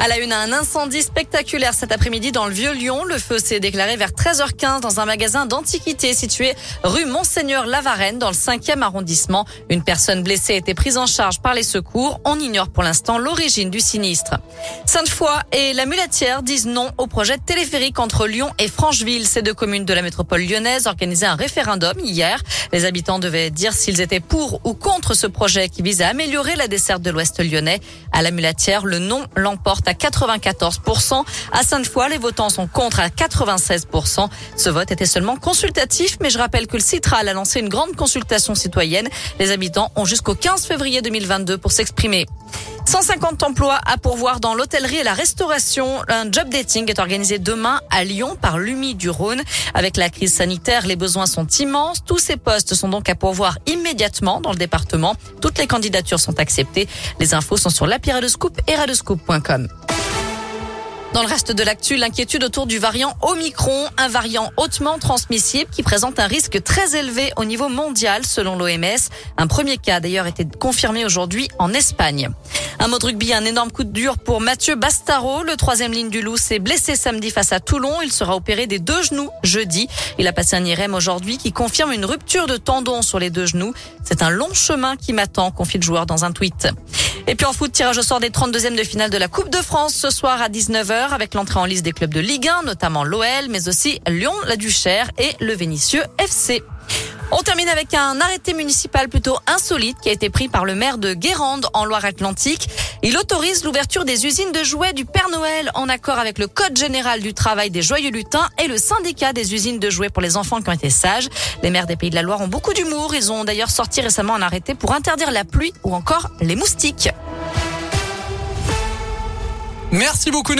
À la une, un incendie spectaculaire cet après-midi dans le Vieux-Lyon. Le feu s'est déclaré vers 13h15 dans un magasin d'antiquités situé rue Monseigneur Lavarenne dans le 5e arrondissement. Une personne blessée a été prise en charge par les secours. On ignore pour l'instant l'origine du sinistre. Sainte-Foy et la Mulatière disent non au projet téléphérique entre Lyon et Francheville. Ces deux communes de la métropole lyonnaise organisaient un référendum hier. Les habitants devaient dire s'ils étaient pour ou contre ce projet qui vise à améliorer la desserte de l'Ouest lyonnais. À la Mulatière, le non l'emporte à 94%. À Sainte-Foy, les votants sont contre à 96%. Ce vote était seulement consultatif, mais je rappelle que le Citral a lancé une grande consultation citoyenne. Les habitants ont jusqu'au 15 février 2022 pour s'exprimer. 150 emplois à pourvoir dans l'hôtellerie et la restauration. Un job dating est organisé demain à Lyon par l'UMI du Rhône. Avec la crise sanitaire, les besoins sont immenses. Tous ces postes sont donc à pourvoir immédiatement dans le département. Toutes les candidatures sont acceptées. Les infos sont sur l'appli Radescoop et radescoop.com. Dans le reste de l'actu, l'inquiétude autour du variant Omicron, un variant hautement transmissible qui présente un risque très élevé au niveau mondial selon l'OMS. Un premier cas d'ailleurs été confirmé aujourd'hui en Espagne. Un mot de rugby, un énorme coup de dur pour Mathieu Bastaro. Le troisième ligne du Loup s'est blessé samedi face à Toulon. Il sera opéré des deux genoux jeudi. Il a passé un IRM aujourd'hui qui confirme une rupture de tendon sur les deux genoux. C'est un long chemin qui m'attend, confie le joueur dans un tweet. Et puis en foot, tirage au sort des 32e de finale de la Coupe de France ce soir à 19h avec l'entrée en liste des clubs de Ligue 1, notamment l'OL, mais aussi Lyon, la Duchère et le Vénitieux FC. On termine avec un arrêté municipal plutôt insolite qui a été pris par le maire de Guérande en Loire-Atlantique. Il autorise l'ouverture des usines de jouets du Père Noël en accord avec le Code général du travail des joyeux lutins et le syndicat des usines de jouets pour les enfants qui ont été sages. Les maires des Pays de la Loire ont beaucoup d'humour. Ils ont d'ailleurs sorti récemment un arrêté pour interdire la pluie ou encore les moustiques. Merci beaucoup.